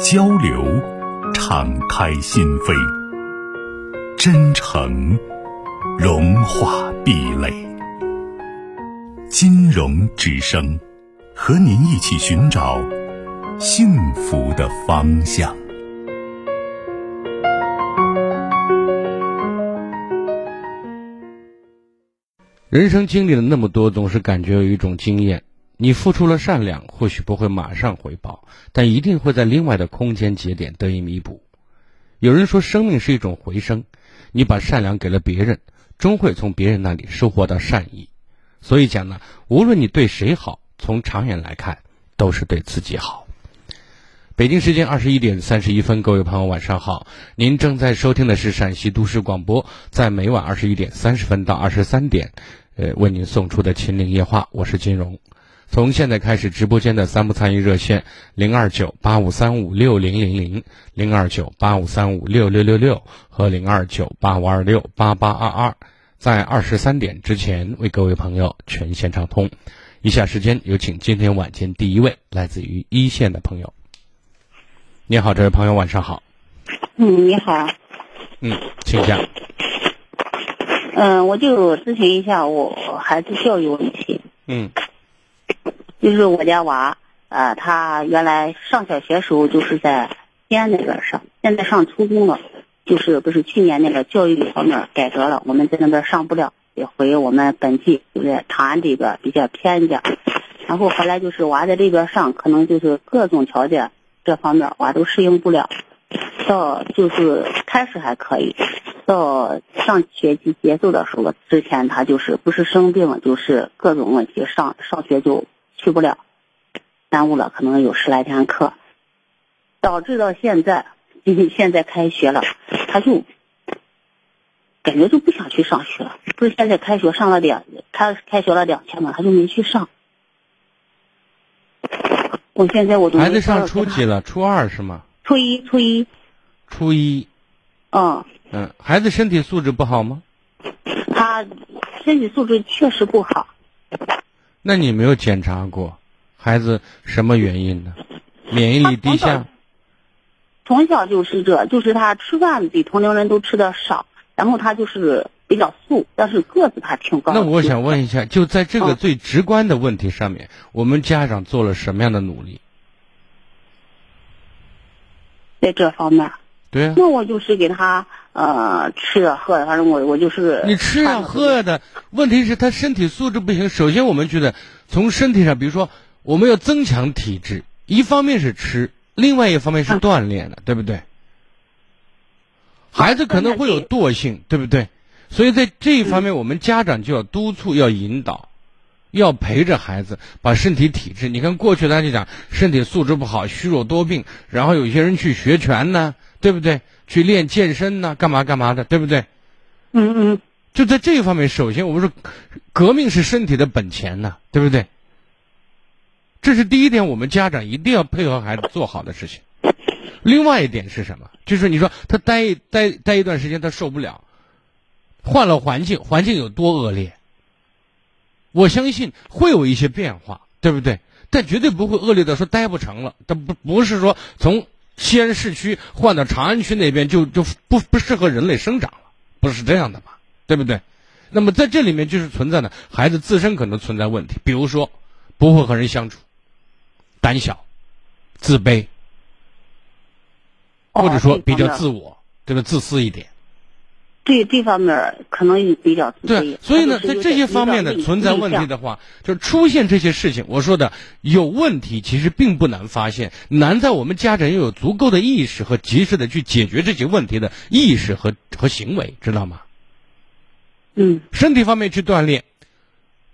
交流，敞开心扉；真诚，融化壁垒。金融之声，和您一起寻找幸福的方向。人生经历了那么多，总是感觉有一种经验。你付出了善良，或许不会马上回报，但一定会在另外的空间节点得以弥补。有人说，生命是一种回声，你把善良给了别人，终会从别人那里收获到善意。所以讲呢，无论你对谁好，从长远来看，都是对自己好。北京时间二十一点三十一分，各位朋友晚上好，您正在收听的是陕西都市广播，在每晚二十一点三十分到二十三点，呃，为您送出的《秦岭夜话》，我是金荣。从现在开始，直播间的三部参与热线零二九八五三五六零零零、零二九八五三五六六六六和零二九八五二六八八二二，在二十三点之前为各位朋友全线畅通。以下时间有请今天晚间第一位来自于一线的朋友。你好，这位朋友，晚上好。嗯，你好。嗯，请讲。嗯，我就咨询一下我孩子教育问题。嗯。就是我家娃，呃，他原来上小学时候就是在西安那边上，现在上初中了，就是不是去年那个教育方面改革了，我们在那边上不了，也回我们本地，就在长安这边比较偏一点。然后后来就是娃在这边上，可能就是各种条件这方面娃都适应不了，到就是开始还可以，到上学期结束的时候，之前他就是不是生病，就是各种问题，上上学就。去不了，耽误了可能有十来天课，导致到现在，现在开学了，他就感觉就不想去上学了。不是现在开学上了两，他开学了两天嘛，他就没去上。我现在我都孩子上初几了？初二是吗？初一，初一。初一。嗯。嗯，孩子身体素质不好吗？他身体素质确实不好。那你没有检查过，孩子什么原因呢？免疫力低下。从小就是这，就是他吃饭比同龄人都吃的少，然后他就是比较素，但是个子他挺高。那我想问一下，就在这个最直观的问题上面，我们家长做了什么样的努力？在这方面。对啊。那我就是给他呃吃啊喝啊，反正我我就是。你吃啊喝啊的，问题是他身体素质不行。首先，我们觉得从身体上，比如说我们要增强体质，一方面是吃，另外一方面是锻炼的，对不对？孩子可能会有惰性，对不对？所以在这一方面，我们家长就要督促、要引导，要陪着孩子把身体体质。你看过去他就讲身体素质不好，虚弱多病，然后有些人去学拳呢。对不对？去练健身呢，干嘛干嘛的，对不对？嗯嗯。就在这一方面，首先我们说，革命是身体的本钱呢，对不对？这是第一点，我们家长一定要配合孩子做好的事情。另外一点是什么？就是你说他待待待一段时间，他受不了，换了环境，环境有多恶劣？我相信会有一些变化，对不对？但绝对不会恶劣的说待不成了。他不不是说从。西安市区换到长安区那边就就不不适合人类生长了，不是这样的嘛？对不对？那么在这里面就是存在的孩子自身可能存在问题，比如说不会和人相处，胆小、自卑，或者说比较自我，这个自私一点。对这方面可能也比较对，所以呢，在这些方面的存在问题的话，就出现这些事情。我说的有问题，其实并不难发现，难在我们家长要有足够的意识和及时的去解决这些问题的意识和和行为，知道吗？嗯，身体方面去锻炼，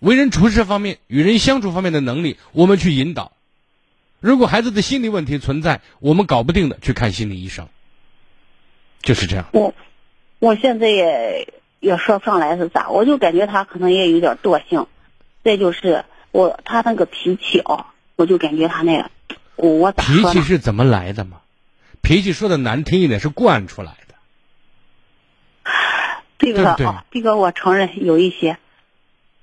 为人处事方面、与人相处方面的能力，我们去引导。如果孩子的心理问题存在，我们搞不定的，去看心理医生。就是这样。我我现在也也说不上来是咋，我就感觉他可能也有点惰性。再就是我他那个脾气啊，我就感觉他那个，我我咋脾？气是怎么来的嘛？脾气说的难听一点是惯出来的。这个啊，这个我承认有一些。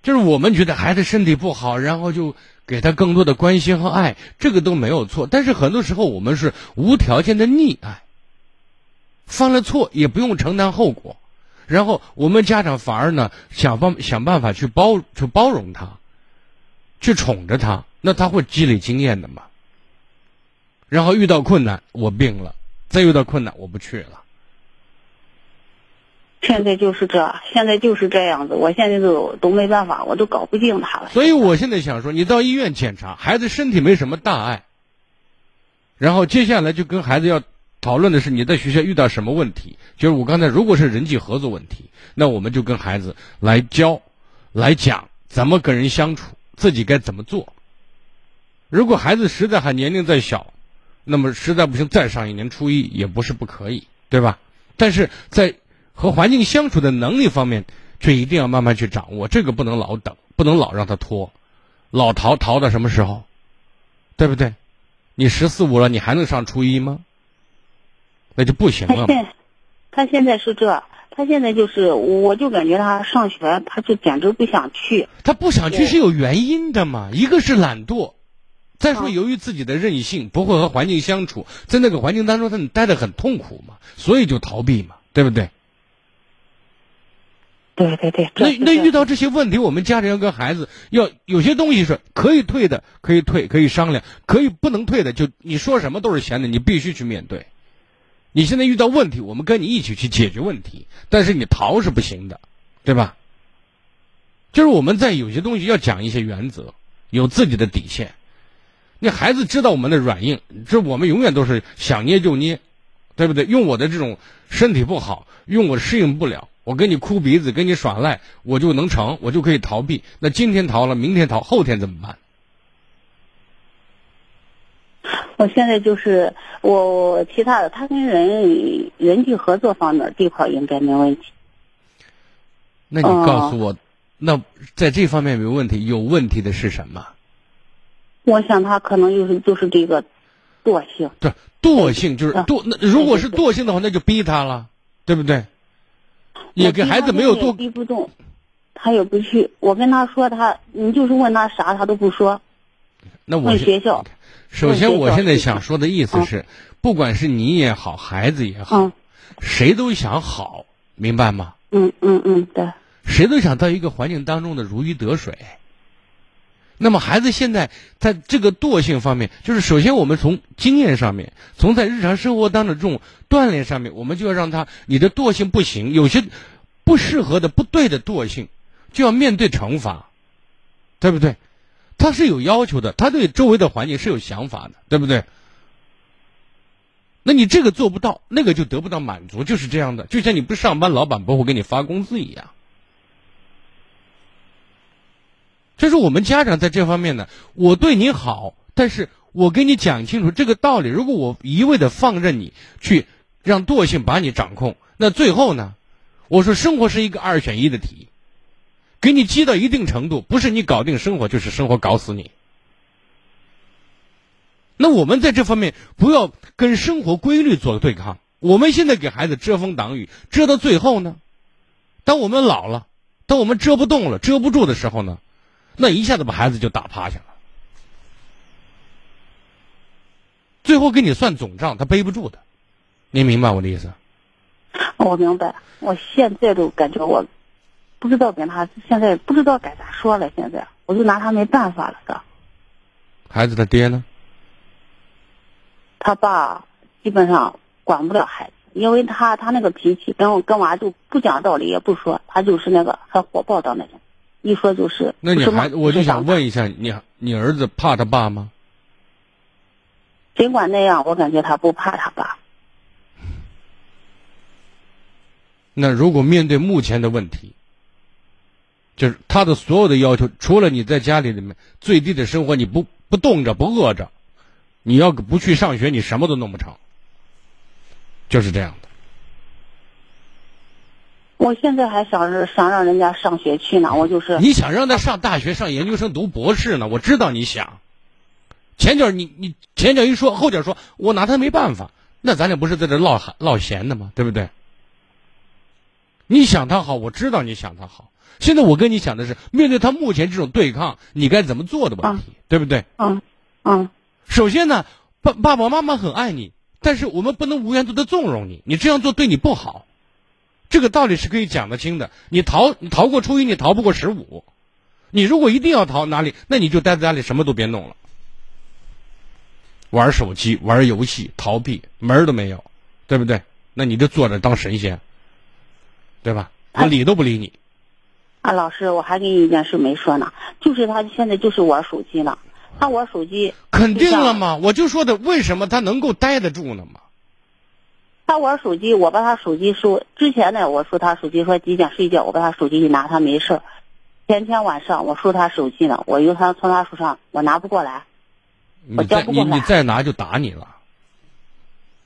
就是我们觉得孩子身体不好，然后就给他更多的关心和爱，这个都没有错。但是很多时候我们是无条件的溺爱，犯了错也不用承担后果，然后我们家长反而呢想方想办法去包去包容他，去宠着他，那他会积累经验的嘛。然后遇到困难，我病了；再遇到困难，我不去了。现在就是这，现在就是这样子。我现在都都没办法，我都搞不定他了。所以我现在想说，你到医院检查，孩子身体没什么大碍，然后接下来就跟孩子要讨论的是你在学校遇到什么问题。就是我刚才如果是人际合作问题，那我们就跟孩子来教，来讲怎么跟人相处，自己该怎么做。如果孩子实在还年龄再小，那么实在不行再上一年初一也不是不可以，对吧？但是在和环境相处的能力方面，却一定要慢慢去掌握，这个不能老等，不能老让他拖，老逃逃到什么时候？对不对？你十四五了，你还能上初一吗？那就不行了嘛。他现他现在是这，他现在就是，我就感觉他上学，他就简直不想去。他不想去是有原因的嘛，一个是懒惰，再说嗯由于自己的任性，不会和环境相处，在那个环境当中，他待的很痛苦嘛，所以就逃避嘛，对不对？对对对，那那遇到这些问题，我们家长要跟孩子要有些东西是可以退的，可以退，可以商量；可以不能退的，就你说什么都是闲的，你必须去面对。你现在遇到问题，我们跟你一起去解决问题，但是你逃是不行的，对吧？就是我们在有些东西要讲一些原则，有自己的底线。那孩子知道我们的软硬，这我们永远都是想捏就捏，对不对？用我的这种身体不好，用我适应不了，我跟你哭鼻子，跟你耍赖，我就能成，我就可以逃避。那今天逃了，明天逃，后天怎么办？我现在就是我我其他的，他跟人人际合作方面这块应该没问题。那你告诉我，那在这方面没问题，有问题的是什么？我想他可能就是就是这个惰性。对惰性就是啊惰。那如果是惰性的话，那就逼他了，对不对？也给孩子没有我逼他做逼不动，他也不去。我跟他说他，你就是问他啥，他都不说。那我学校，首先，我现在想说的意思是，不管是你也好，孩子也好，嗯谁都想好，明白吗？嗯嗯嗯，对。谁都想到一个环境当中的如鱼得水。那么孩子现在在这个惰性方面，就是首先我们从经验上面，从在日常生活当中的这种锻炼上面，我们就要让他，你的惰性不行，有些不适合的、不对的惰性，就要面对惩罚，对不对？他是有要求的，他对周围的环境是有想法的，对不对？那你这个做不到，那个就得不到满足，就是这样的。就像你不上班，老板不会给你发工资一样。这是我们家长在这方面呢，我对你好，但是我跟你讲清楚这个道理。如果我一味的放任你去让惰性把你掌控，那最后呢，我说生活是一个二选一的题，给你激到一定程度，不是你搞定生活，就是生活搞死你。那我们在这方面不要跟生活规律做对抗。我们现在给孩子遮风挡雨，遮到最后呢，当我们老了，当我们遮不动了、遮不住的时候呢，那一下子把孩子就打趴下了，最后给你算总账，他背不住的。您明白我的意思？我明白，我现在都感觉我不知道跟他现在不知道该咋说了，现在我就拿他没办法了，哥。孩子的爹呢？他爸基本上管不了孩子，因为他他那个脾气跟我跟娃就不讲道理也不说，他就是那个很火爆的那种，一说就是。那你孩子，我就想，问一下，你你儿子怕他爸吗？尽管那样，我感觉他不怕他爸。那如果面对目前的问题，就是他的所有的要求，除了你在家里里面最低的生活，你不不冻着不饿着，你要不去上学，你什么都弄不成。就是这样的。我现在还想着想让人家上学去呢，我就是你想让他上大学、上研究生、读博士呢？我知道你想。前脚你你前脚一说，后脚说，我拿他没办法。那咱俩不是在这唠唠闲的吗？对不对？你想他好，我知道你想他好。现在我跟你讲的是，面对他目前这种对抗，你该怎么做的问题，对不对？嗯嗯。首先呢，爸爸爸妈妈很爱你，但是我们不能无缘度的纵容你，你这样做对你不好。这个道理是可以讲得清的。你逃，你逃过初一，你逃不过十五。你如果一定要逃哪里，那你就待在家里，什么都别弄了。玩手机、玩游戏、逃避，门儿都没有，对不对？那你就坐着当神仙，对吧？我理都不理你。啊，老师，我还给你一件事没说呢，就是他现在就是玩手机呢，他玩手机。肯定了吗？我就说的，为什么他能够待得住呢嘛？他玩手机，我把他手机收。之前呢，我说他手机说几点睡觉，我把他手机一拿，他没事前天晚上我收他手机呢，我又他从他手上我拿不过来，我交不过来。你你再拿就打你了。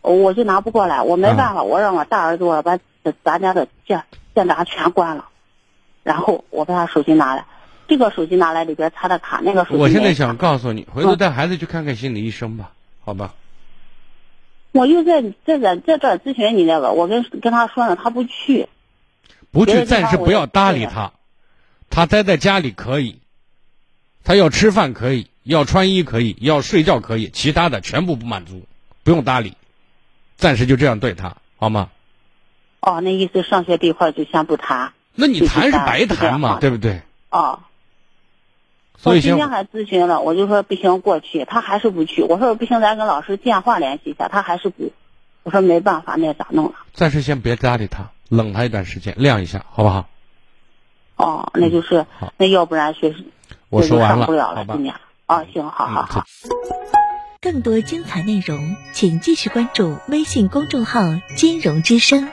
我就拿不过来，我没办法，我让我大儿子我把咱家的电电闸全关了，然后我把他手机拿来，这个手机拿来里边插的卡，那个手机。我现在想告诉你，回头带孩子去看看心理医生吧，好吧？我又在在在在这咨询你那个，我跟跟他说呢，他不去，不去，暂时不要搭理他，他待在家里可以，他要吃饭可以，要穿衣可以，要睡觉可以，其他的全部不满足，不用搭理，暂时就这样对他好吗？哦，那意思上学这一块就先不谈，那你谈是白谈嘛，对不对？哦。我今天还咨询了，我就说不行过去，他还是不去。我说不行，咱跟老师电话联系一下，他还是不。我说没办法，那咋弄了？暂时先别搭理他，冷他一段时间，晾一下，好不好？哦，那就是，那要不然学我说完了，不了了，今年。哦，行，好好好。更多精彩内容，请继续关注微信公众号“金融之声”。